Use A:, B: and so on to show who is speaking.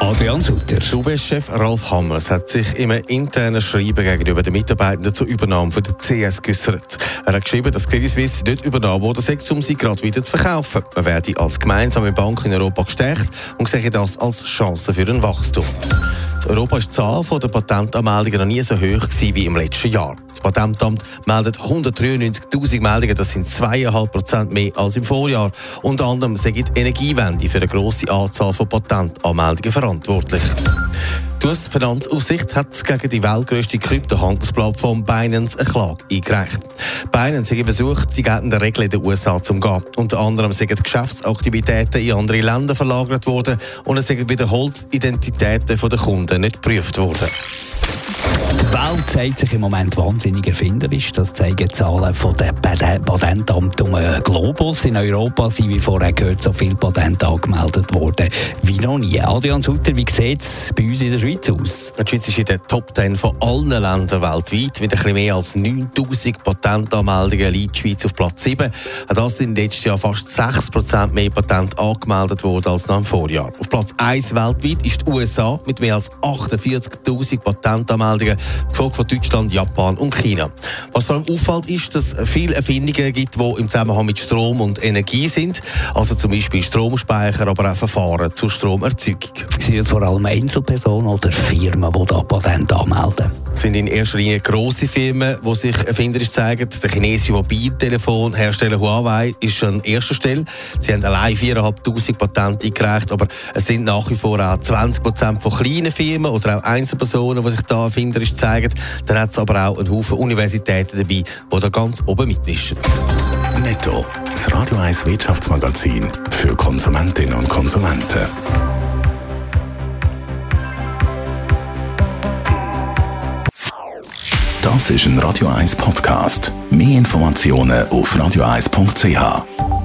A: Adrian Sutter.
B: UBS-Chef Ralf Hammers hat sich im internen Schreiben gegenüber den Mitarbeitenden zur Übernahme von der CS geäußert. Er hat geschrieben, dass Credit Suisse nicht übernommen wurde, um sie gerade wieder zu verkaufen. Man werde als gemeinsame Bank in Europa gestärkt und sehe das als Chance für ein Wachstum. In Europa ist die Zahl der Patentanmeldungen noch nie so hoch wie im letzten Jahr. Das Patentamt meldet 193.000 Meldungen, das sind 2,5 Prozent mehr als im Vorjahr. Unter anderem sind die Energiewende für eine grosse Anzahl von Patentanmeldungen verantwortlich. Die US-Finanzaufsicht hat gegen die weltgrößte Kryptohandelsplattform Binance eine Klage eingereicht. Binance hat versucht, die geltenden Regeln in den USA zu umgehen. Unter anderem sind Geschäftsaktivitäten in andere Länder verlagert worden und es sind wiederholt Identitäten der Kunden nicht geprüft worden.
A: Welt zeigt sich im Moment wahnsinnig erfinderisch. Das zeigen Zahlen von der Patentamt um Globus. In Europa sind, wie vorher gehört, so viele Patente angemeldet worden wie noch nie. Adrian Sutter, wie sieht es bei uns in der Schweiz aus?
B: Die Schweiz ist in der Top 10 von allen Ländern weltweit. Mit bisschen mehr als 9000 Patentanmeldungen liegt die Schweiz auf Platz 7. Das sind letztes Jahr fast 6% mehr Patente angemeldet worden als noch im Vorjahr. Auf Platz 1 weltweit ist die USA mit mehr als 48.000 Patentanmeldungen gefolgt von Deutschland, Japan und China. Was vor allem auffällt, ist, dass es viele Erfindungen gibt, die im Zusammenhang mit Strom und Energie sind. Also zum Beispiel Stromspeicher, aber auch Verfahren zur Stromerzeugung.
A: Sind es vor allem Einzelpersonen oder Firmen, die da Patente anmelden?
B: Es sind in erster Linie grosse Firmen, die sich erfinderisch zeigen. Der chinesische Mobiltelefonhersteller Huawei ist an erster Stelle. Sie haben allein 4'500 Patente eingereicht, aber es sind nach wie vor auch 20 Prozent von kleinen Firmen oder auch Einzelpersonen, die sich da erfinderisch zeigen. Dann hat es aber auch einen Haufen Universitäten dabei, die da ganz oben mitmischen.
C: Netto, das Radio 1 Wirtschaftsmagazin für Konsumentinnen und Konsumenten. Das ist ein Radio 1 Podcast. Mehr Informationen auf radio1.ch.